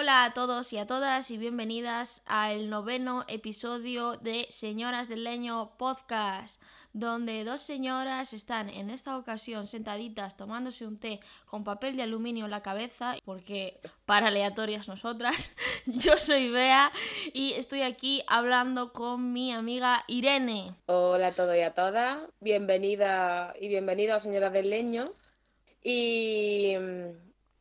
Hola a todos y a todas y bienvenidas al noveno episodio de Señoras del Leño Podcast, donde dos señoras están en esta ocasión sentaditas tomándose un té con papel de aluminio en la cabeza, porque para aleatorias nosotras, yo soy Bea y estoy aquí hablando con mi amiga Irene. Hola a todos y a todas, bienvenida y bienvenido a Señoras del Leño. Y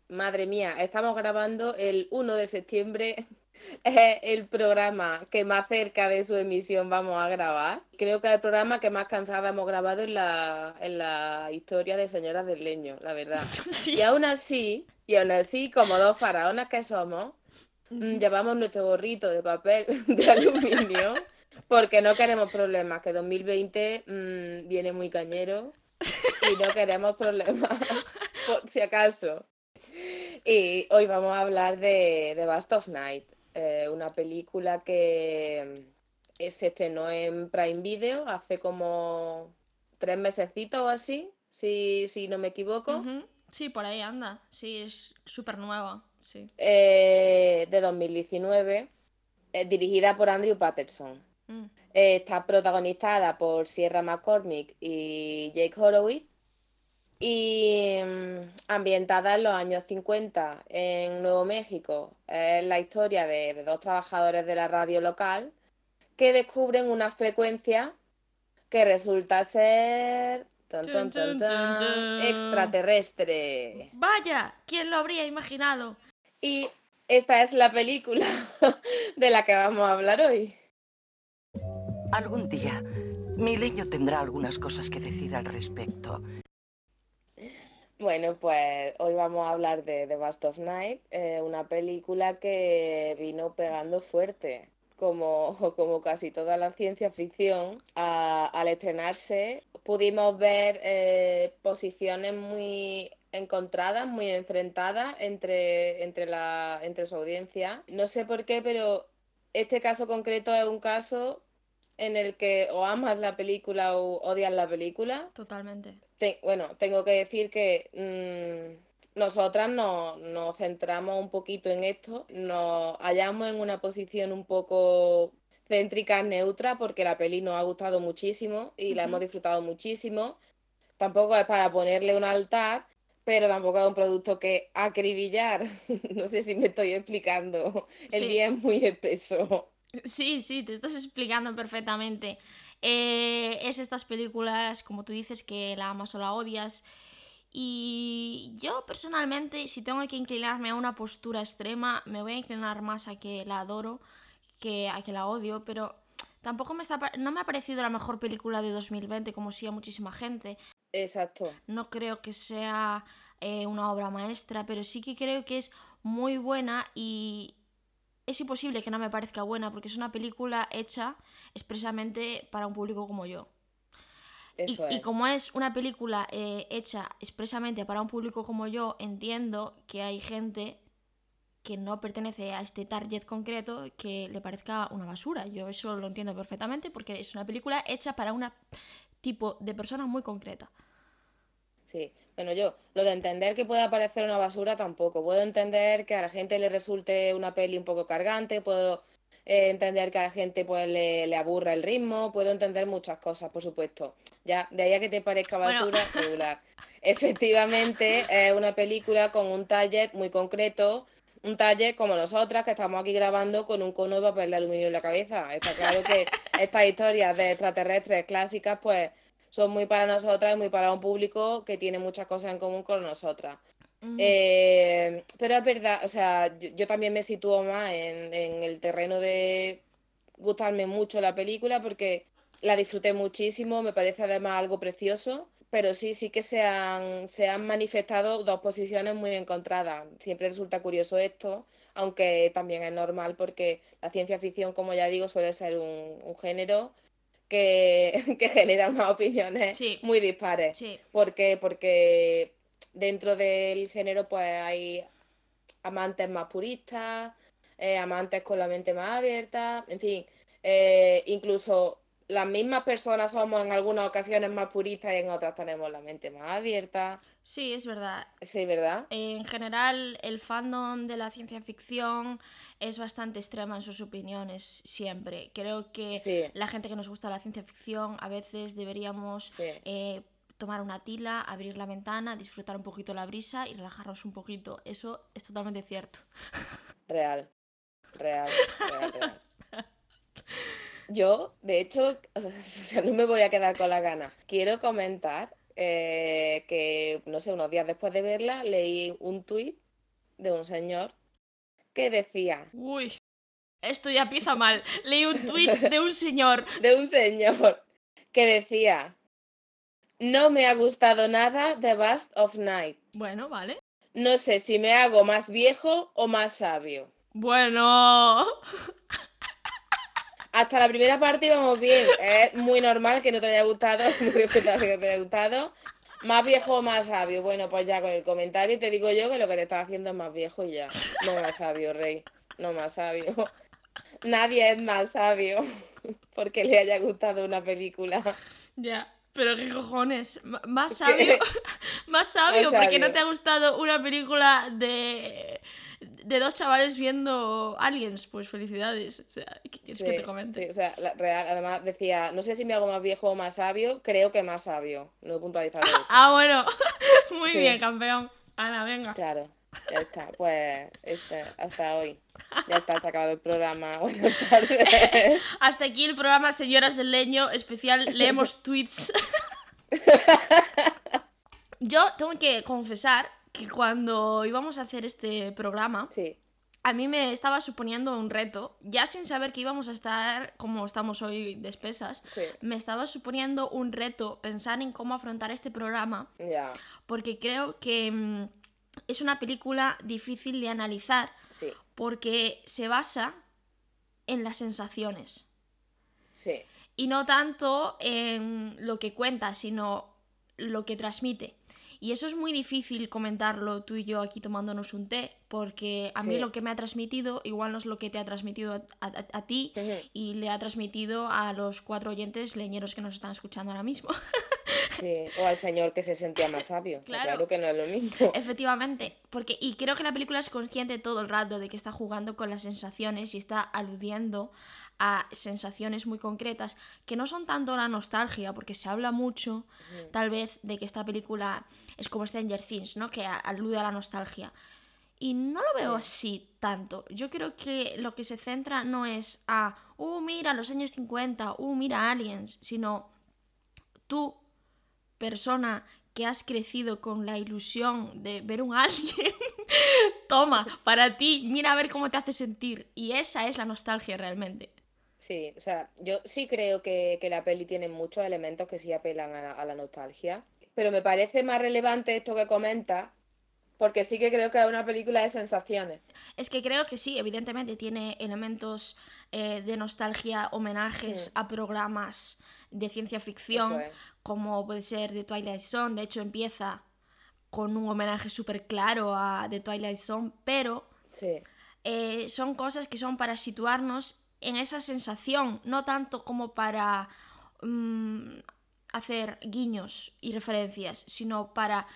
Madre mía, estamos grabando el 1 de septiembre. Es el programa que más cerca de su emisión vamos a grabar. Creo que es el programa que más cansada hemos grabado en la, en la historia de Señoras del Leño, la verdad. Y aún así, y aún así, como dos faraonas que somos, mm, llevamos nuestro gorrito de papel de aluminio porque no queremos problemas, que 2020 mm, viene muy cañero y no queremos problemas, por si acaso. Y hoy vamos a hablar de The Bast of Night, eh, una película que eh, se estrenó en Prime Video hace como tres mesecitos o así, si, si no me equivoco. Sí, por ahí anda. Sí, es súper nueva. Sí. Eh, de 2019, dirigida por Andrew Patterson. Mm. está protagonizada por Sierra McCormick y Jake Horowitz y mm, ambientada en los años 50 en Nuevo México. Es la historia de, dos trabajadores de la radio local que descubren una frecuencia que resulta ser extraterrestre. Vaya, ¿quién lo habría imaginado? Y esta es la película de la que vamos a hablar hoy. Algún día, mi leño tendrá algunas cosas que decir al respecto. Bueno, pues hoy vamos a hablar de The Bast of Night, eh, una película que vino pegando fuerte, como, como casi toda la ciencia ficción. al estrenarse pudimos ver eh, posiciones muy encontradas, muy enfrentadas entre, entre, la, entre su audiencia. No sé por qué, pero este caso concreto es un caso en el que o amas la película o odias la película. Totalmente bueno, tengo que decir que mm, nosotras nos, centramos un poquito en esto, nos hallamos en una posición un poco céntrica, neutra, porque la peli nos ha gustado muchísimo y la hemos disfrutado muchísimo. Tampoco es para ponerle un altar, pero tampoco es un producto que acribillar. no sé si me estoy explicando. El día es muy espeso. Sí, sí, te estás explicando perfectamente. Eh, es estas películas, como tú dices, que la amas o la odias. Y yo personalmente, si tengo que inclinarme a una postura extrema, me voy a inclinar más a que la adoro que a que la odio, pero tampoco me está, no me ha parecido la mejor película de 2020, como sí a muchísima gente. Exacto. No creo que sea eh, una obra maestra, pero sí que creo que es muy buena y, es imposible que no me parezca buena porque es una película hecha expresamente para un público como yo. y, como es una película eh, hecha expresamente para un público como yo, entiendo que hay gente que no pertenece a este target concreto que le parezca una basura. Yo eso lo entiendo perfectamente porque es una película hecha para un tipo de persona muy concreta. Sí, bueno, yo lo de entender que pueda parecer una basura tampoco. Puedo entender que a la gente le resulte una peli un poco cargante, puedo eh, entender que a la gente pues le, aburra el ritmo, puedo entender muchas cosas, por supuesto. Ya, de ahí a que te parezca basura, regular. Efectivamente, es una película con un target muy concreto, un target como nosotras que estamos aquí grabando con un cono de papel de aluminio en la cabeza. Está claro que estas historias de extraterrestres clásicas, pues son muy para nosotras y muy para un público que tiene muchas cosas en común con nosotras. Eh, pero es verdad, o sea, yo, también me sitúo más en, el terreno de gustarme mucho la película porque la disfruté muchísimo, me parece además algo precioso, pero sí, sí que se han, se han manifestado dos posiciones muy encontradas. Siempre resulta curioso esto, aunque también es normal porque la ciencia ficción, como ya digo, suele ser un, un género que, que genera unas opiniones muy dispares. ¿Por qué? Porque dentro del género pues hay amantes más puristas, eh, amantes con la mente más abierta, en fin, eh, incluso las mismas personas somos en algunas ocasiones más puristas y en otras tenemos la mente más abierta. Sí, es verdad. Sí, ¿verdad? En general, el fandom de la ciencia ficción es bastante extrema en sus opiniones siempre. Creo que Sí, la gente que nos gusta la ciencia ficción a veces deberíamos sí, eh, tomar una tila, abrir la ventana, disfrutar un poquito la brisa y relajarnos un poquito. Eso es totalmente cierto. real, real, real, real. Yo, de hecho, o sea, no me voy a quedar con la gana. Quiero comentar eh, que, no sé, unos días después de verla, leí un tuit de un señor que decía, Uy, esto ya empieza mal. Leí un tuit de un señor. de un señor que decía, no me ha gustado nada The Bust of Night. Bueno, vale. No sé si me hago más viejo o más sabio. Bueno. Hasta la primera parte íbamos bien. Es muy normal que no te haya gustado, muy respetable que no te haya gustado. Más viejo o más sabio. Bueno, pues ya con el comentario te digo yo que lo que te estás haciendo es más viejo y ya. No más sabio, rey. No más sabio. Nadie es más sabio porque le haya gustado una película. Ya. Pero qué cojones. M- Más sabio. Más sabio, Más porque no te ha gustado una película de. De dos chavales viendo aliens. Pues felicidades. O sea, ¿qué quieres que Sí, te comente? sí, o sea, la- real, además decía, no sé si me hago más viejo o más sabio, creo que más sabio. No he puntualizado eso. Ah, bueno. Muy Sí. bien, campeón. Ana, venga. Claro, ya está. Pues este, hasta hoy. Ya está, se ha acabado el programa. Buenas tardes. Hasta aquí el programa Señoras del Leño, especial Leemos Tweets. Yo tengo que confesar que cuando íbamos a hacer este programa, Sí, a mí me estaba suponiendo un reto, ya sin saber que íbamos a estar como estamos hoy de espesas, sí, me estaba suponiendo un reto pensar en cómo afrontar este programa, porque creo que mm, es una película difícil de analizar, sí, porque se basa en las sensaciones. sí, y no tanto en lo que cuenta, sino lo que transmite. Y eso es muy difícil comentarlo tú y yo aquí tomándonos un té, porque a mí Sí. lo que me ha transmitido igual no es lo que te ha transmitido a, a- a ti y le ha transmitido a los cuatro oyentes leñeros que nos están escuchando ahora mismo. sí. O al señor que se sentía más sabio. Claro. Claro que no es lo mismo. Efectivamente, porque y creo que la película es consciente todo el rato de que está jugando con las sensaciones y está aludiendo a sensaciones muy concretas que no son tanto la nostalgia, porque se habla mucho tal vez de que esta película es como Stranger Things, ¿no? Que alude a la nostalgia. Y no lo veo así tanto. Yo creo que lo que se centra no es a, uh, mira, los años 50, uh, mira, aliens, sino tú, persona que has crecido con la ilusión de ver un alien, toma, para ti, mira a ver cómo te hace sentir. Y esa es la nostalgia realmente. Sí, o sea, yo sí creo que, que la peli tiene muchos elementos que sí apelan a la, a la nostalgia, pero me parece más relevante esto que comenta, porque sí que creo que es una película de sensaciones. Es que creo que sí, evidentemente tiene elementos eh, de nostalgia, homenajes a programas de ciencia ficción, es. como puede ser The Twilight Zone. De hecho, empieza con un homenaje súper claro a The Twilight Zone, pero Sí, eh, son cosas que son para situarnos en esa sensación, no tanto como para mm, hacer guiños y referencias, sino para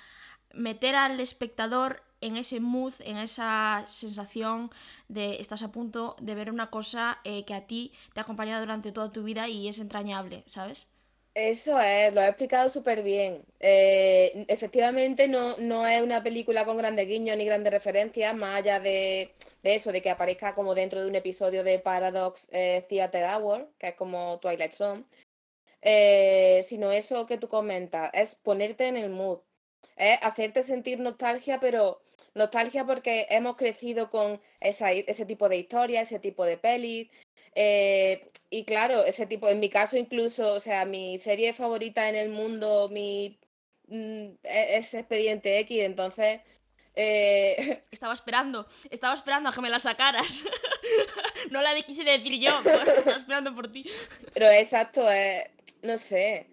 meter al espectador en ese mood, en esa sensación de estás a punto de ver una cosa eh, que a ti te ha acompañado durante toda tu vida y es entrañable, ¿sabes? Eso es, lo has explicado súper bien. Eh, efectivamente no, no es una película con grandes guiños ni grandes referencias, más allá de, de eso, de que aparezca como dentro de un episodio de Paradox eh, Theater Hour, que es como Twilight Zone. Eh, sino eso que tú comentas, es ponerte en el mood, es hacerte sentir nostalgia, pero nostalgia porque hemos crecido con esa, ese tipo de historia, ese tipo de pelis. Eh, y claro, ese tipo, en mi caso incluso, o sea, mi serie favorita en el mundo, mi mm, e- es Expediente X, entonces eh, Estaba esperando, estaba esperando a que me la sacaras. no la quise decir yo, estaba esperando por ti. Pero exacto, es, no sé.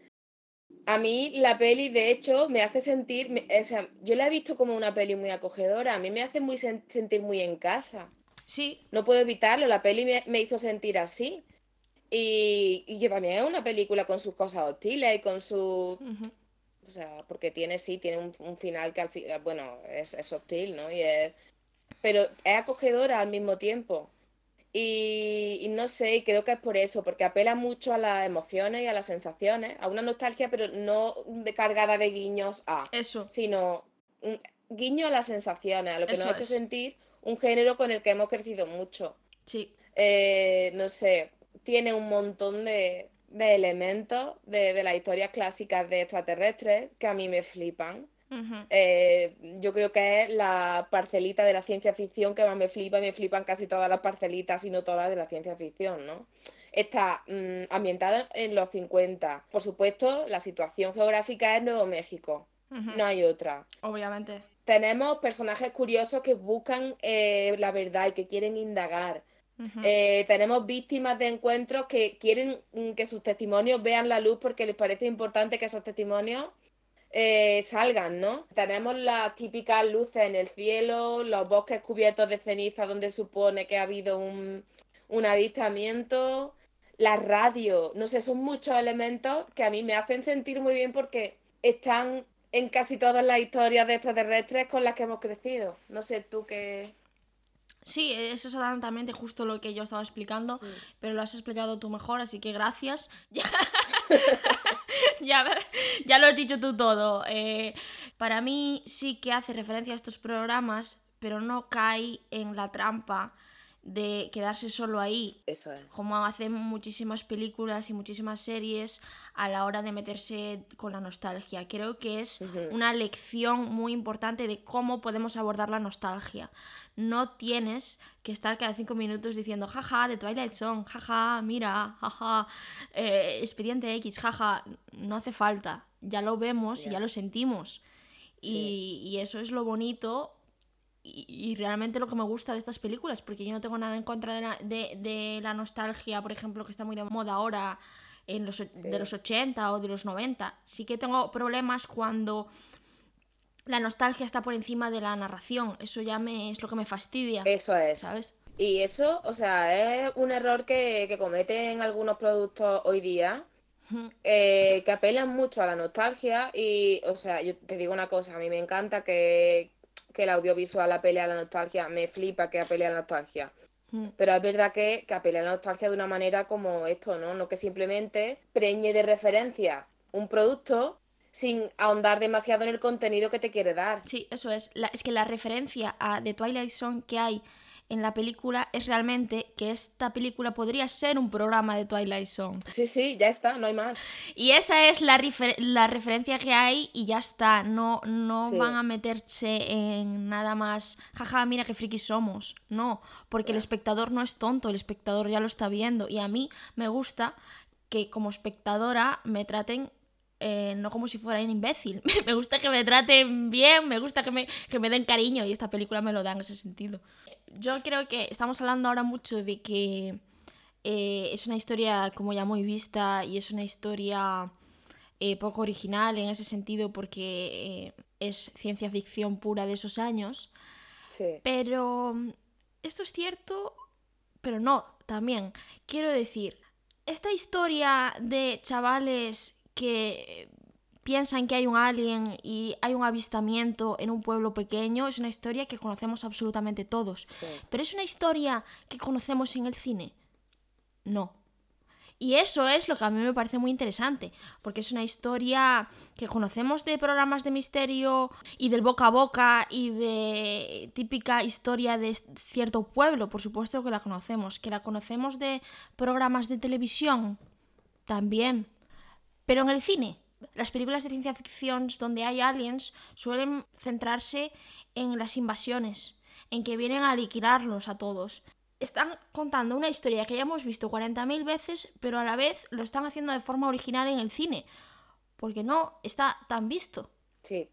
A mí la peli, de hecho, me hace sentir, o sea, yo la he visto como una peli muy acogedora, a mí me hace muy sen- sentir muy en casa. Sí, No puedo evitarlo, la peli me, me hizo sentir así. Y, y que también es una película con sus cosas hostiles y con su... O sea, porque tiene, sí, tiene un, un final que al final, bueno, es, es hostil, ¿no? Y es... Pero es acogedora al mismo tiempo. Y, y no sé, y creo que es por eso, porque apela mucho a las emociones y a las sensaciones, a una nostalgia, pero no de cargada de guiños a, Eso, sino un guiño a las sensaciones, a lo que nos ha hecho sentir un género con el que hemos crecido mucho. sí. Eh, no sé, tiene un montón de, de elementos de, de las historias clásicas de extraterrestres que a mí me flipan. Eh, yo creo que es la parcelita de la ciencia ficción que más me flipa, y me flipan casi todas las parcelitas, si no todas, de la ciencia ficción, ¿no? Está mm, ambientada en los 50. Por supuesto, la situación geográfica es Nuevo México, no hay otra. Obviamente. Tenemos personajes curiosos que buscan eh, la verdad y que quieren indagar. Eh, tenemos víctimas de encuentros que quieren mm, que sus testimonios vean la luz porque les parece importante que esos testimonios eh, salgan, ¿no? Tenemos las típicas luces en el cielo, los bosques cubiertos de ceniza donde supone que ha habido un, un avistamiento, la radio, no sé, son muchos elementos que a mí me hacen sentir muy bien porque están en casi todas las historias de extraterrestres con las que hemos crecido. No sé tú qué... Sí, es exactamente justo lo que yo estaba explicando, Mm. pero lo has explicado tú mejor, así que gracias. Ya, ya, ya lo has dicho tú todo. Eh, para mí sí que hace referencia a estos programas, pero no cae en la trampa de quedarse solo ahí, Eso es. como hacen muchísimas películas y muchísimas series a la hora de meterse con la nostalgia. Creo que es una lección muy importante de cómo podemos abordar la nostalgia. No tienes que estar cada cinco minutos diciendo jaja de Twilight Zone, jaja, mira, jaja, eh, Expediente X, jaja. No hace falta. Ya lo vemos y Ya. lo sentimos. Y, y eso es lo bonito y, y realmente lo que me gusta de estas películas, porque yo no tengo nada en contra de la, de, de la nostalgia, por ejemplo, que está muy de moda ahora en los, de los 80 o de los 90. Sí que tengo problemas cuando la nostalgia está por encima de la narración. Eso ya me, es lo que me fastidia, Eso es. ¿sabes? Y eso, o sea, es un error que, que cometen algunos productos hoy día, eh, que apelan mucho a la nostalgia y, o sea, yo te digo una cosa, a mí me encanta que, que el audiovisual apele a la nostalgia, me flipa que apele a la nostalgia, Ujú. pero es verdad que, que apele a la nostalgia de una manera como esto, ¿no? No que simplemente preñe de referencia un producto sin ahondar demasiado en el contenido que te quiere dar. Sí, eso es. La- es que la referencia a The Twilight Zone que hay en la película es realmente que esta película podría ser un programa de Twilight Zone. Sí, sí, ya está, no hay más. Y esa es la, refer- la referencia que hay y ya está. No, no Sí. van a meterse en nada más. Jaja, mira qué frikis somos. No, porque el espectador no es tonto, el espectador ya lo está viendo. Y a mí me gusta que como espectadora me traten. Eh, no como si fuera un imbécil. me gusta que me traten bien, me gusta que me, que me den cariño y esta película me lo da en ese sentido. Yo creo que estamos hablando ahora mucho de que eh, es una historia como ya muy vista y es una historia eh, poco original en ese sentido porque es ciencia ficción pura de esos años. Sí. Pero mm, esto es cierto, pero no, también. Quiero decir, esta historia de chavales que piensan que hay un alien y hay un avistamiento en un pueblo pequeño es una historia que conocemos absolutamente todos. Sí. Pero es una historia que conocemos en el cine. No. Y eso es lo que a mí me parece muy interesante, porque es una historia que conocemos de programas de misterio y del boca a boca y de típica historia de cierto pueblo, por supuesto que la conocemos, que la conocemos de programas de televisión también, pero en el cine. Las películas de ciencia ficción donde hay aliens suelen centrarse en las invasiones, en que vienen a liquidarlos a todos. Están contando una historia que ya hemos visto 40.000 veces, pero a la vez lo están haciendo de forma original en el cine, porque no está tan visto. Sí.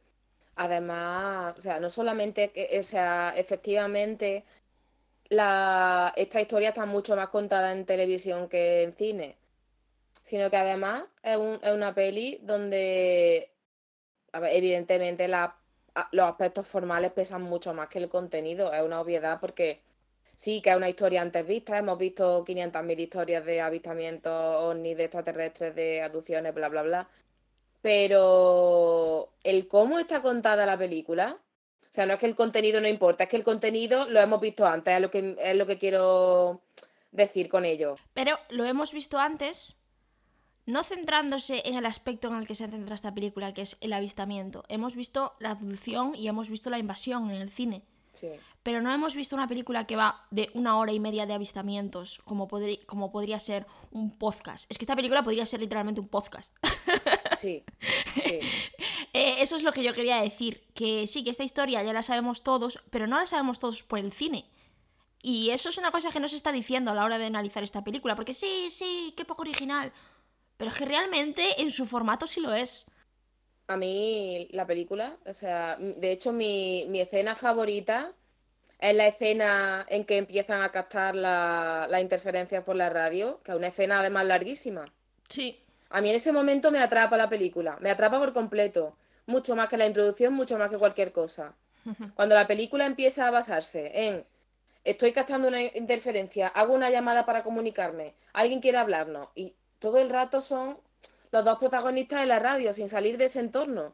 Además, o sea, no solamente que, o sea, efectivamente, la, esta historia está mucho más contada en televisión que en cine, sino que además es, un- es una peli donde, evidentemente los aspectos formales pesan mucho más que el contenido, es una obviedad porque sí que es una historia antes vista, hemos visto 500.000 historias de avistamientos ovnis, de extraterrestres, de abducciones, bla, bla, bla, pero el cómo está contada la película, o sea, no es que el contenido no importa, es que el contenido lo hemos visto antes, es lo que, es lo que quiero decir con ello. Pero lo hemos visto antes, no centrándose en el aspecto en el que se centra esta película, que es el avistamiento. Hemos visto la abducción y hemos visto la invasión en el cine. Sí. Pero no hemos visto una película que va de una hora y media de avistamientos, como, podría ser un podcast. Es que esta película podría ser literalmente un podcast. Sí, sí. Eh, eso es lo que yo quería decir, que sí, que esta historia ya la sabemos todos, pero no la sabemos todos por el cine. Y eso es una cosa que no se está diciendo a la hora de analizar esta película, porque sí, sí, qué poco original. Pero es que realmente en su formato sí lo es. A mí la película, o sea, de hecho mi, mi escena favorita es la escena en que empiezan a captar la- las interferencias por la radio, que es una escena además larguísima. Sí. A mí en ese momento me atrapa la película, me atrapa por completo, mucho más que la introducción, mucho más que cualquier cosa. Cuando la película empieza a basarse en estoy captando una interferencia, hago una llamada para comunicarme, alguien quiere hablarnos y todo el rato son los dos protagonistas en la radio sin salir de ese entorno.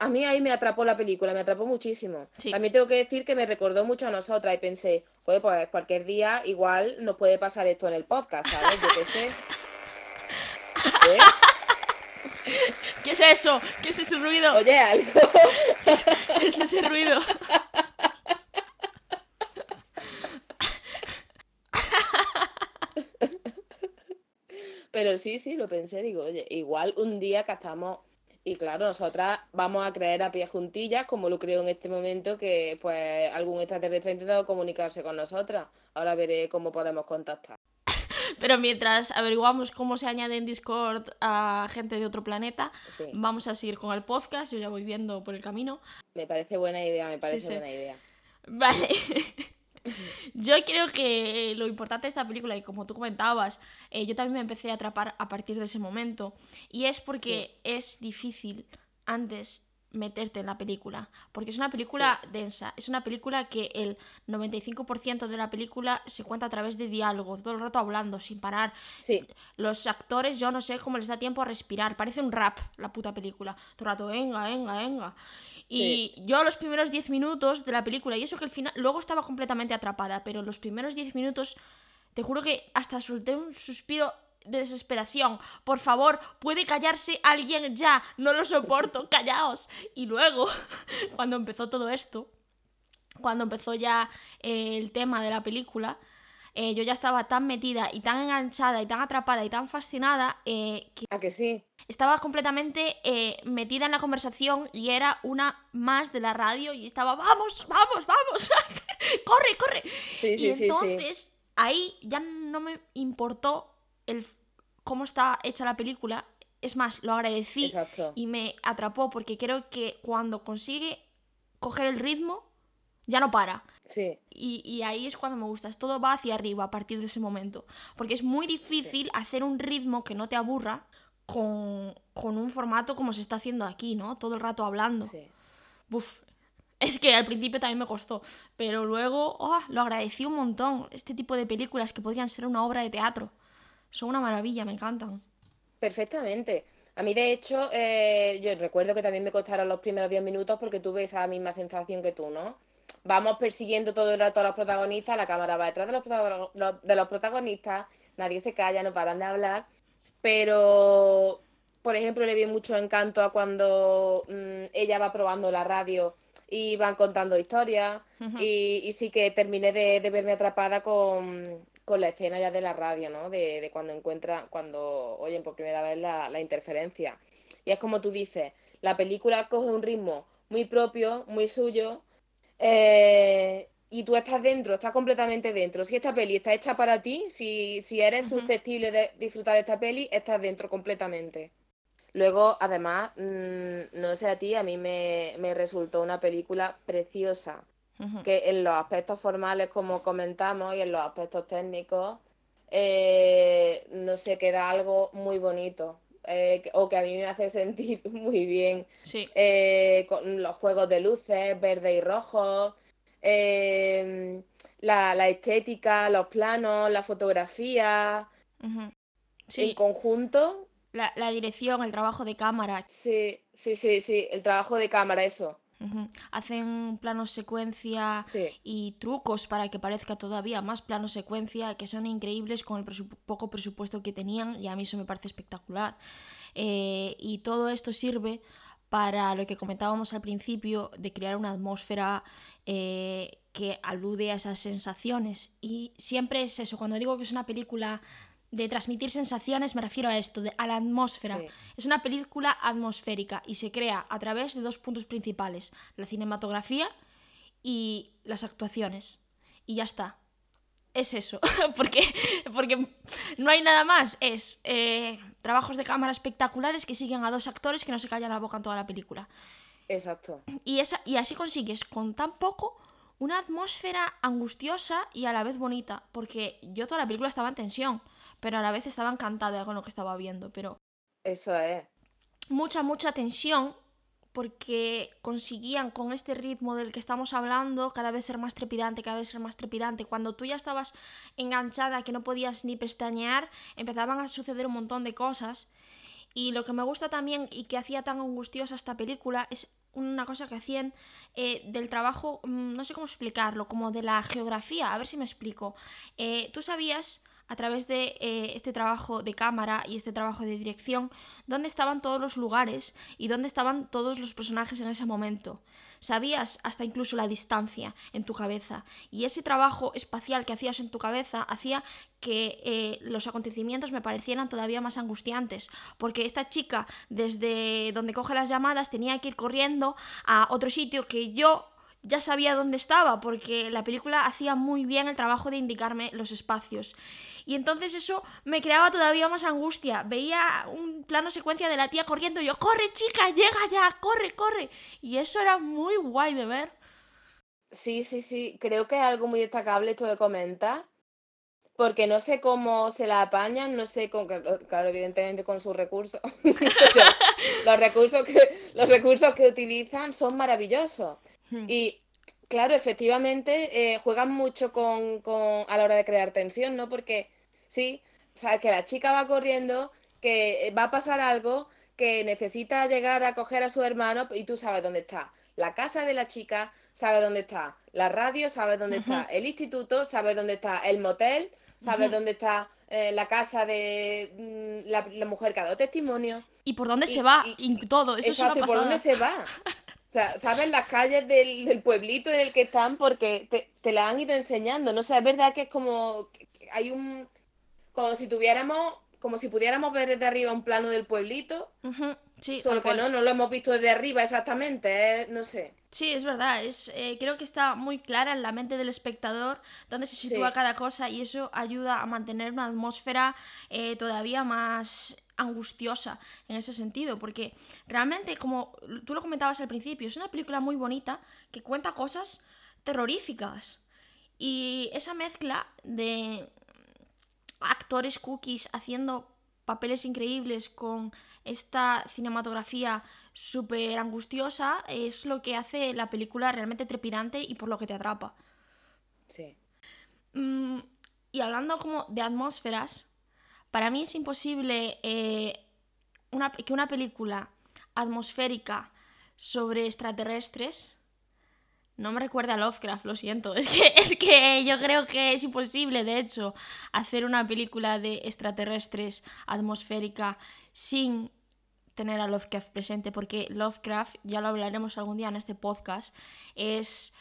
A mí ahí me atrapó la película, me atrapó muchísimo. Sí. También tengo que decir que me recordó mucho a nosotras y pensé, joder, pues cualquier día igual nos puede pasar esto en el podcast, ¿sabes? Yo qué sé. ¿Eh? ¿Qué es eso? ¿Qué es ese ruido? Oye, algo. ¿Qué es ese ruido? Pero sí, sí, lo pensé, digo, oye, igual un día captamos, y claro, nosotras vamos a creer a pie juntillas, como lo creo en este momento, que pues algún extraterrestre ha intentado comunicarse con nosotras. Ahora veré cómo podemos contactar. Pero mientras averiguamos cómo se añade en Discord a gente de otro planeta, Sí, vamos a seguir con el podcast. Yo ya voy viendo por el camino. me parece buena idea, me parece sí. buena idea. Vale. Yo creo que lo importante de esta película, y como tú comentabas, eh, yo también me empecé a atrapar a partir de ese momento. Y es porque es difícil antes meterte en la película. Porque es una película densa. Es una película que el 95% de la película se cuenta a través de diálogos, todo el rato hablando, sin parar. Sí, Los actores, yo no sé cómo les da tiempo a respirar. Parece un rap la puta película. Todo el rato, venga, venga, venga. Y yo los primeros 10 minutos de la película, y eso que al final, luego estaba completamente atrapada, pero los primeros 10 minutos, te juro que hasta solté un suspiro de desesperación. Por favor, puede callarse alguien ya, no lo soporto, callaos. Y luego, cuando empezó todo esto, cuando empezó ya eh, el tema de la película, eh, yo ya estaba tan metida y tan enganchada y tan atrapada y tan fascinada eh, que a que sí. estaba completamente eh, metida en la conversación y era una más de la radio y estaba, vamos, vamos, vamos, corre, corre. Sí, y sí, sí. entonces ahí ya no me importó el cómo está hecha la película. Es más, lo agradecí Exacto. y me atrapó porque creo que cuando consigue coger el ritmo, ya no para. Sí, Y, y ahí es cuando me gusta, es todo va hacia arriba a partir de ese momento. Porque es muy difícil hacer un ritmo que no te aburra con, con un formato como se está haciendo aquí, ¿no? Todo el rato hablando. sí. Es que al principio también me costó, pero luego oh, lo agradecí un montón. Este tipo de películas que podrían ser una obra de teatro. Son una maravilla, me encantan. Perfectamente. A mí, de hecho, eh, yo recuerdo que también me costaron los primeros 10 minutos porque tuve esa misma sensación que tú, ¿no? Vamos persiguiendo todo el rato a los protagonistas, la cámara va detrás de los, de los protagonistas, nadie se calla, no paran de hablar, pero, por ejemplo, le vi mucho encanto a cuando mm, ella va probando la radio y van contando historias, y sí que terminé de, de verme atrapada con, con la escena ya de la radio, ¿no? De, de cuando encuentran, cuando oyen por primera vez la, la interferencia. Y es como tú dices, la película coge un ritmo muy propio, muy suyo, eh, y tú estás dentro, estás completamente dentro. Si esta peli está hecha para ti, si, si eres susceptible de disfrutar esta peli, estás dentro completamente. Luego, además, mm, no sé a ti, a mí me, me resultó una película preciosa Que en los aspectos formales, como comentamos, y en los aspectos técnicos, eh, no sé, queda algo muy bonito, eh, o que a mí me hace sentir muy bien. Sí. Eh, con los juegos de luces, verde y rojo, eh, la, la estética, los planos, la fotografía, en Sí, conjunto. la, la dirección, el trabajo de cámara. Sí, sí, sí, sí, el trabajo de cámara, eso. Hacen planos secuencia Sí, y trucos para que parezca todavía más plano secuencia que son increíbles con el poco presupuesto que tenían y a mí eso me parece espectacular. Eh, y todo esto sirve para lo que comentábamos al principio de crear una atmósfera eh, que alude a esas sensaciones. Y siempre es eso, cuando digo que es una película de transmitir sensaciones me refiero a esto, de- a la atmósfera. sí, Es una película atmosférica y se crea a través de dos puntos principales, la cinematografía y las actuaciones. Y ya está. Es eso, porque, porque no hay nada más. Es eh, trabajos de cámara espectaculares que siguen a dos actores que no se callan la boca en toda la película. exacto. Y, esa, y así consigues con tan poco una atmósfera angustiosa y a la vez bonita. Porque yo toda la película estaba en tensión, pero a la vez estaba encantada con lo que estaba viendo. Pero Eso es. mucha, mucha tensión porque conseguían con este ritmo del que estamos hablando cada vez ser más trepidante, cada vez ser más trepidante. Cuando tú ya estabas enganchada, que no podías ni pestañear, empezaban a suceder un montón de cosas. Y lo que me gusta también y que hacía tan angustiosa esta película es una cosa que hacían eh, del trabajo, mm, no sé cómo explicarlo, como de la geografía, a ver si me explico. Eh, Tú sabías a través de eh, este trabajo de cámara y este trabajo de dirección dónde estaban todos los lugares y dónde estaban todos los personajes en ese momento. Sabías hasta incluso la distancia en tu cabeza. Y ese trabajo espacial que hacías en tu cabeza hacía que eh, los acontecimientos me parecieran todavía más angustiantes. Porque esta chica, desde donde coge las llamadas, tenía que ir corriendo a otro sitio que yo ya sabía dónde estaba, porque la película hacía muy bien el trabajo de indicarme los espacios. Y entonces eso me creaba todavía más angustia. Veía un plano secuencia de la tía corriendo y yo, corre chica, llega ya, corre, corre. Y eso era muy guay de ver. Sí, sí, sí. Creo que es algo muy destacable esto que comentas. Porque no sé cómo se la apañan, no sé con claro, evidentemente con sus recursos. Los recursos que, los recursos que utilizan son maravillosos. Hmm. Y claro, efectivamente, eh, juegan mucho con, con- a la hora de crear tensión, ¿no? Porque sí, sabes que la chica va corriendo, que eh, va a pasar algo, que necesita llegar a coger a su hermano y tú sabes dónde está. La casa de la chica sabe dónde está. La radio sabe dónde está. El instituto sabe dónde está. El motel sabe dónde está. eh, la casa de mm, la, la mujer que ha dado testimonio. Y por dónde Y- se va, y- y todo. Eso Exacto, es ¿y por dónde se va? O sea, saben las calles del, del pueblito en el que están porque te, te la han ido enseñando. No sé, es verdad que es como que hay un como si tuviéramos, como si pudiéramos ver desde arriba un plano del pueblito, Sí, solo que no, no lo hemos visto desde arriba exactamente, es- no sé. Sí, es verdad. Es, eh, creo que está muy clara en la mente del espectador dónde se sitúa Sí. cada cosa y eso ayuda a mantener una atmósfera eh, todavía más angustiosa en ese sentido, porque realmente, como tú lo comentabas al principio, es una película muy bonita que cuenta cosas terroríficas. Y esa mezcla de actores cookies haciendo papeles increíbles con esta cinematografía súper angustiosa es lo que hace la película realmente trepidante y por lo que te atrapa. Sí. Mm, y hablando como de atmósferas, para mí es imposible eh, que una película atmosférica sobre extraterrestres no me recuerda a Lovecraft, lo siento. Es que, es que yo creo que es imposible, de hecho, hacer una película de extraterrestres atmosférica sin tener a Lovecraft presente, porque Lovecraft, ya lo hablaremos algún día en este podcast, es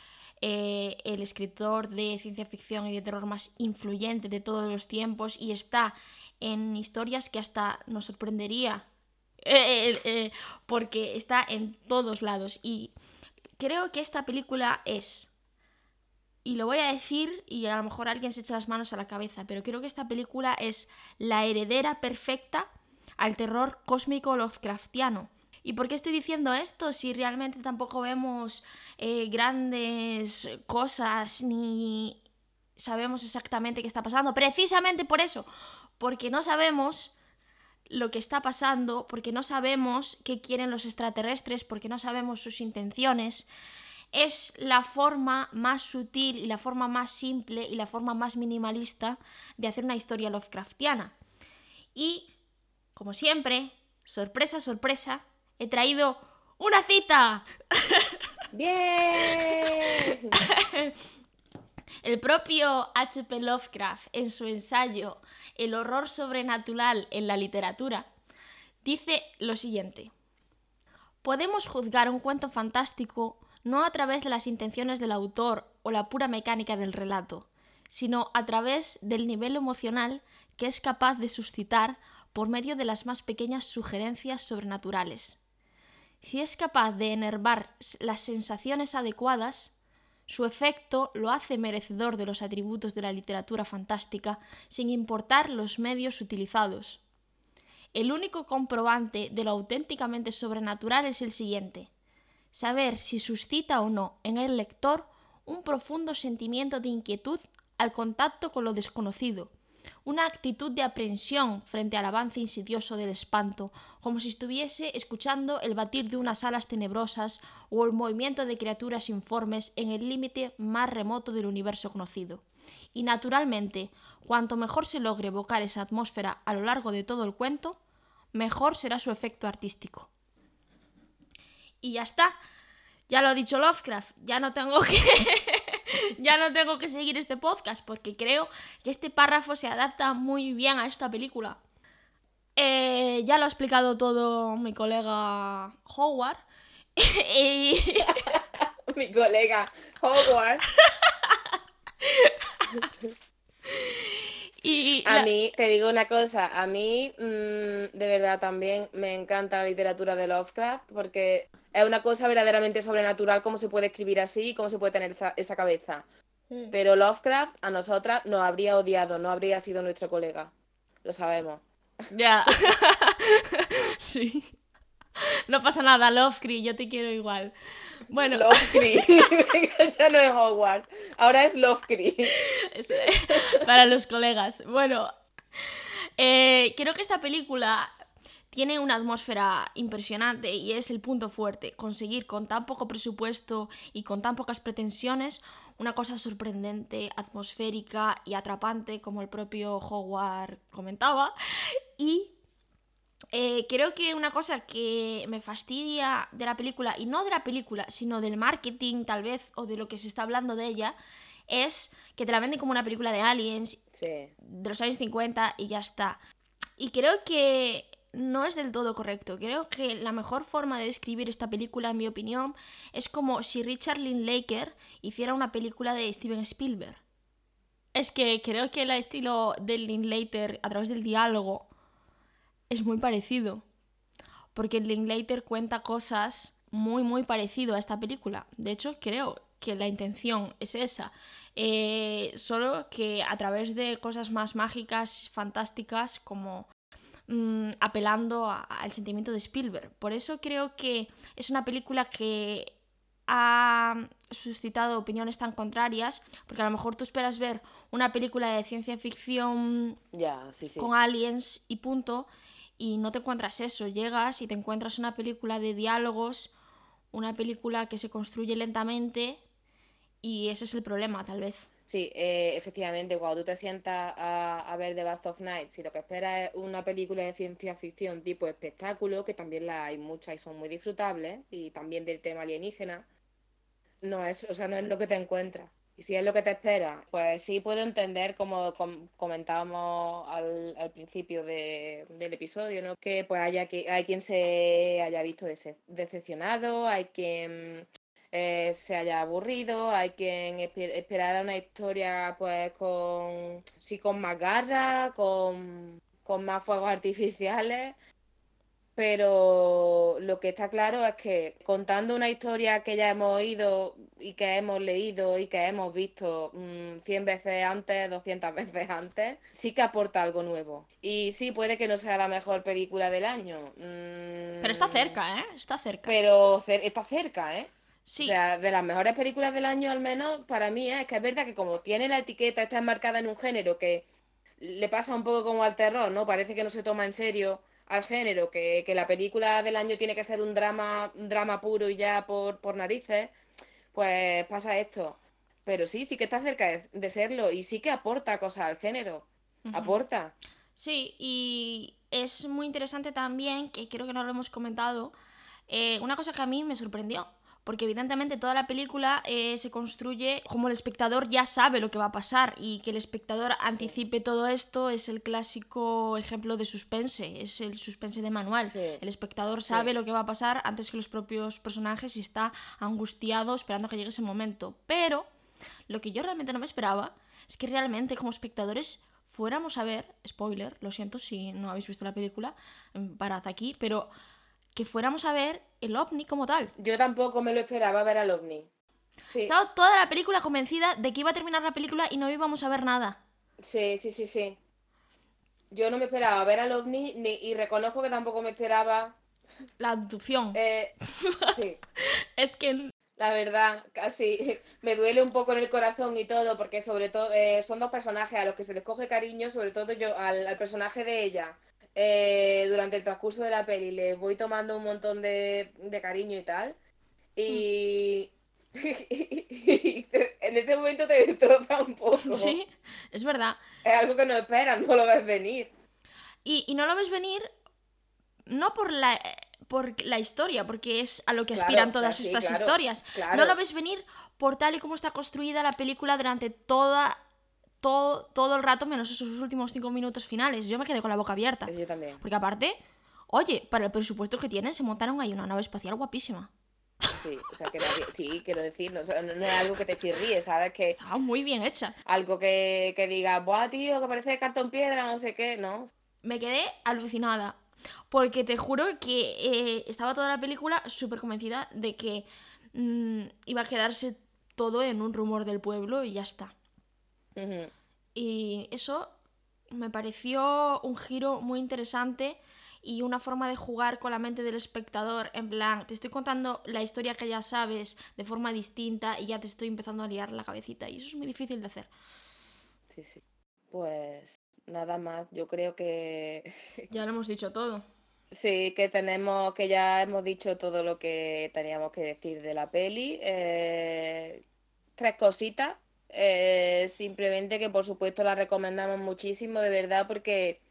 eh, el escritor de ciencia ficción y de terror más influyente de todos los tiempos y está en historias que hasta nos sorprendería, eh, eh, eh, porque está en todos lados y creo que esta película es y lo voy a decir y a lo mejor alguien se echa las manos a la cabeza, pero creo que esta película es la heredera perfecta al terror cósmico Lovecraftiano. ¿Y por qué estoy diciendo esto si realmente tampoco vemos grandes cosas ni sabemos exactamente qué está pasando? Precisamente por eso, porque no sabemos lo que está pasando, porque no sabemos qué quieren los extraterrestres, porque no sabemos sus intenciones. es la forma más sutil y la forma más simple y la forma más minimalista de hacer una historia Lovecraftiana. Y, como siempre, sorpresa, sorpresa, he traído una cita. ¡Bien! El propio H.P. Lovecraft, en su ensayo El horror sobrenatural en la literatura, dice lo siguiente. Podemos juzgar un cuento fantástico no a través de las intenciones del autor o la pura mecánica del relato, sino a través del nivel emocional que es capaz de suscitar por medio de las más pequeñas sugerencias sobrenaturales. Si es capaz de enervar las sensaciones adecuadas, su efecto lo hace merecedor de los atributos de la literatura fantástica sin importar los medios utilizados. El único comprobante de lo auténticamente sobrenatural es el siguiente saber si suscita o no en el lector un profundo sentimiento de inquietud al contacto con lo desconocido, una actitud de aprensión frente al avance insidioso del espanto, como si estuviese escuchando el batir de unas alas tenebrosas o el movimiento de criaturas informes en el límite más remoto del universo conocido. Y naturalmente, cuanto mejor se logre evocar esa atmósfera a lo largo de todo el cuento, mejor será su efecto artístico. Y ya está. Ya lo ha dicho Lovecraft, ya no tengo que ya no tengo que seguir este podcast porque creo que este párrafo se adapta muy bien a esta película. Eh, ya lo ha explicado todo mi colega Howard. mi colega Howard. y a mí, te digo una cosa, a mí mm, de verdad también me encanta la literatura de Lovecraft porque es una cosa verdaderamente sobrenatural cómo se puede escribir así cómo se puede tener esa, cabeza. Mm. Pero Lovecraft a nosotras nos habría odiado, no habría sido nuestro colega. Lo sabemos. Ya. sí. No pasa nada, Lovecraft, yo te quiero igual. Bueno. Lovecraft. ya no es Hogwarts. Ahora es Lovecraft. para los colegas. Bueno. Eh, creo que esta película tiene una atmósfera impresionante y es el punto fuerte, conseguir con tan poco presupuesto y con tan pocas pretensiones una cosa sorprendente, atmosférica y atrapante, como el propio Howard comentaba. Y eh, creo que una cosa que me fastidia de la película, y no de la película, sino del marketing tal vez, o de lo que se está hablando de ella, es que te la venden como una película de aliens de los años 50 y ya está. Y creo que no es del todo correcto. Creo que la mejor forma de describir esta película, en mi opinión, es como si Richard Linklater hiciera una película de Steven Spielberg. Es que creo que el estilo de Linklater a través del diálogo es muy parecido. Porque Linklater cuenta cosas muy, muy parecido a esta película. De hecho, creo que la intención es esa. Eh, solo que a través de cosas más mágicas, fantásticas, como Mm, apelando al sentimiento de Spielberg. Por eso creo que es una película que ha suscitado opiniones tan contrarias, porque a lo mejor tú esperas ver una película de ciencia ficción con aliens y punto, y no te encuentras eso, llegas y te encuentras una película de diálogos, una película que se construye lentamente, y ese es el problema, tal vez. Sí, eh, efectivamente, cuando tú te sientas a, ver The Last of Night, si lo que esperas es una película de ciencia ficción tipo espectáculo, que también la hay muchas y son muy disfrutables, y también del tema alienígena, no es, o sea, no es lo que te encuentras. Y si es lo que te espera, pues sí puedo entender, como comentábamos al, principio del episodio, ¿no? que pues haya que hay quien se haya visto decepcionado, hay quien eh, se haya aburrido, hay quien esperara una historia pues con sí con más garra, con, más fuegos artificiales, pero lo que está claro es que contando una historia que ya hemos oído y que hemos leído y que hemos visto 100 mm, veces antes, 200 veces antes, sí que aporta algo nuevo. Y sí, puede que no sea la mejor película del año. pero está mm, cerca, ¿eh? Está cerca. Pero está cerca, ¿eh? O sea, de las mejores películas del año, al menos, para mí es que es verdad que como tiene la etiqueta, está enmarcada en un género que le pasa un poco como al terror, ¿no? Parece que no se toma en serio al género, que, la película del año tiene que ser un drama, drama puro y ya por, por narices, pues pasa esto. Pero sí, sí que está cerca de, de serlo y sí que aporta cosas al género. Aporta. Sí, y es muy interesante también, que creo que no lo hemos comentado, eh, una cosa que a mí me sorprendió. Porque evidentemente toda la película eh, se construye como el espectador ya sabe lo que va a pasar y que el espectador anticipe todo esto es el clásico ejemplo de suspense, es el suspense de manual. Sí. El espectador sabe lo que va a pasar antes que los propios personajes y está angustiado esperando que llegue ese momento. Pero lo que yo realmente no me esperaba es que realmente como espectadores fuéramos a ver, spoiler, lo siento si no habéis visto la película, em, parad aquí, pero que fuéramos a ver el ovni como tal. Yo tampoco me lo esperaba ver al ovni. Sí, Estaba toda la película convencida de que iba a terminar la película y no íbamos a ver nada. sí, sí, sí, sí. Yo no me esperaba ver al ovni ni- y reconozco que tampoco me esperaba. La abducción. eh, sí, Es que la verdad, casi me duele un poco en el corazón y todo, porque sobre todo eh, son dos personajes a los que se les coge cariño, sobre todo yo al, al personaje de ella. Eh, durante el transcurso de la peli le voy tomando un montón de, de cariño y tal. Y, en ese momento te destroza un poco. sí, es verdad. Es algo que no esperas, no lo ves venir. Y, y no lo ves venir no por la, por la historia, porque es a lo que aspiran todas sí, estas claro, historias. claro. No lo ves venir por tal y como está construida la película durante toda, todo, todo el rato, menos esos últimos cinco minutos finales. Yo me quedé con la boca abierta. Yo también. Porque aparte, oye, para el presupuesto que tienen, se montaron ahí una nave espacial guapísima. Sí, o sea, que nadie- sí, quiero decir, no, es algo que te chirríe, ¿sabes? Que Estaba muy bien hecha. algo que, que digas, buah, tío, que parece de cartón piedra, no sé qué, no. Me quedé alucinada. Porque te juro que eh, estaba toda la película súper convencida de que mm, iba a quedarse todo en un rumor del pueblo y ya está. Y eso me pareció un giro muy interesante y una forma de jugar con la mente del espectador. En plan, te estoy contando la historia que ya sabes de forma distinta y ya te estoy empezando a liar la cabecita. Y eso es muy difícil de hacer. Sí, sí. Pues nada más, yo creo que Ya lo hemos dicho todo. sí, que tenemos, que ya hemos dicho todo lo que teníamos que decir de la peli. Eh, tres cositas. Eh, simplemente que por supuesto la recomendamos muchísimo, de verdad, porque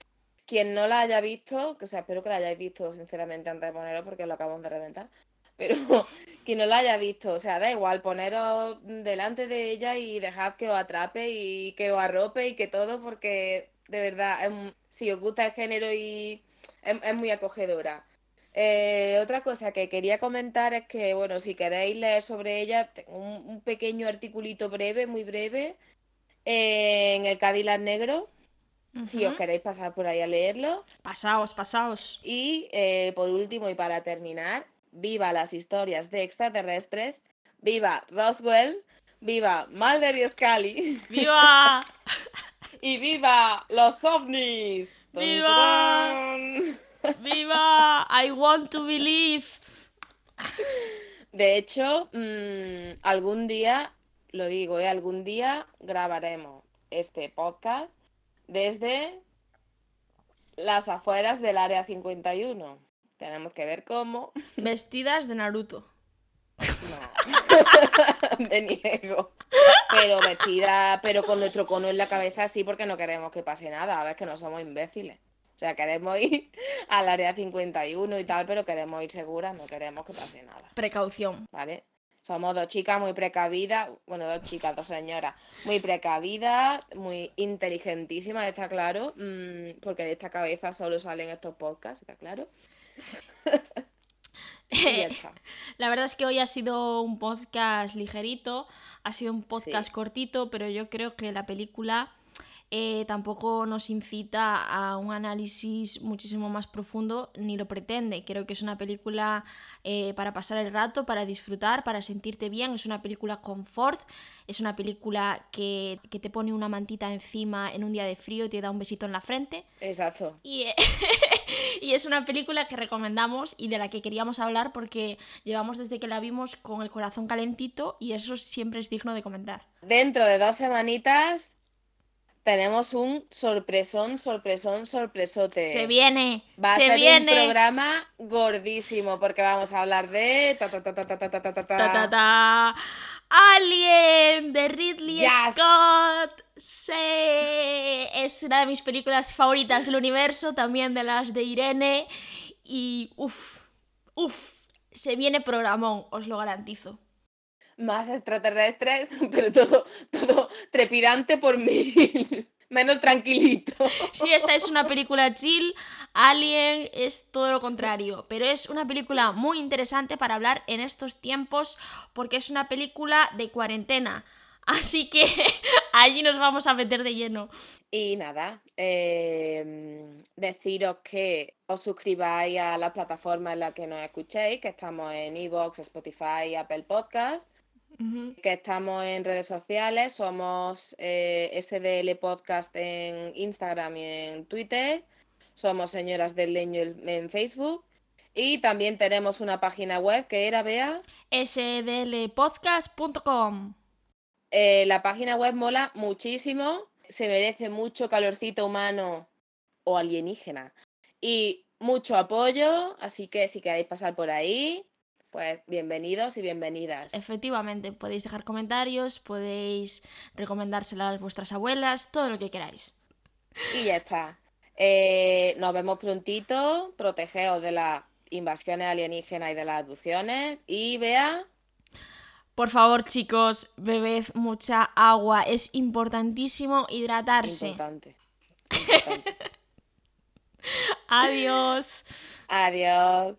quien no la haya visto, que o sea, espero que la hayáis visto sinceramente antes de poneros porque lo acabamos de reventar, pero quien no la haya visto, o sea, da igual, poneros delante de ella y dejad que os atrape y que os arrope y que todo, porque de verdad, es si os gusta el género y es, es muy acogedora. Eh, otra cosa que quería comentar es que, bueno, si queréis leer sobre ella, tengo un, un pequeño articulito breve, muy breve, eh, en el Cadillac Negro, si os queréis pasar por ahí a leerlo. Pasaos, pasaos. Y eh, por último y para terminar, viva las historias de extraterrestres, viva Roswell, viva Mulder y Scully ¡Viva! y viva los ovnis. Tun, ¡Viva! turun. ¡Viva! I want to believe. De hecho, mm, algún día, lo digo, ¿eh? algún día grabaremos este podcast desde las afueras del área 51. Tenemos que ver cómo. Vestidas de Naruto. No. Me niego. Pero vestida, pero con nuestro cono en la cabeza sí, porque no queremos que pase nada. A ver, que no somos imbéciles. O sea, queremos ir al área 51 y tal, pero queremos ir seguras, no queremos que pase nada. Precaución. ¿Vale? Somos dos chicas muy precavidas, bueno, dos chicas, dos señoras, muy precavidas, muy inteligentísimas, está claro, mm, porque de esta cabeza solo salen estos podcasts, está claro. La verdad es que hoy ha sido un podcast ligerito, ha sido un podcast Sí. cortito, pero yo creo que la película eh, tampoco nos incita a un análisis muchísimo más profundo, ni lo pretende. Creo que es una película eh, para pasar el rato, para disfrutar, para sentirte bien. Es una película confort, es una película que, que te pone una mantita encima en un día de frío y te da un besito en la frente. Exacto. Y, eh, y es una película que recomendamos y de la que queríamos hablar porque llevamos desde que la vimos con el corazón calentito y eso siempre es digno de comentar. Dentro de dos semanitas tenemos un sorpresón, sorpresón, sorpresote. Se viene, Va a se ser viene. un programa gordísimo porque vamos a hablar de ta, ta, ta, ta, ta, ta, ta, ta, ta. Ta, ta. Alien de Ridley Yes. Scott. Sí, es una de mis películas favoritas del universo, también de las de Irene. Y uff, uff, se viene programón, os lo garantizo. Más extraterrestres, pero todo, todo trepidante por mil. Menos tranquilito. Sí, esta es una película chill, Alien es todo lo contrario, pero es una película muy interesante para hablar en estos tiempos porque es una película de cuarentena. Así que allí nos vamos a meter de lleno. Y nada, eh, deciros que os suscribáis a las plataformas en las que nos escuchéis, que estamos en Evox, Spotify, Apple Podcast, Que estamos en redes sociales, somos eh, SDL Podcast en Instagram y en Twitter, somos Señoras del Leño en en Facebook y también tenemos una página web que era, Bea, sdlpodcast.com. Eh, la página web mola muchísimo, se merece mucho calorcito humano o alienígena y mucho apoyo, así que si queréis pasar por ahí, pues bienvenidos y bienvenidas. Efectivamente, podéis dejar comentarios, podéis recomendársela a vuestras abuelas, todo lo que queráis. Y ya está. Eh, nos vemos prontito, protegeos de las invasiones alienígenas y de las abducciones y vea, Por favor, chicos, bebed mucha agua. Es importantísimo hidratarse. importante. importante. Adiós. Adiós.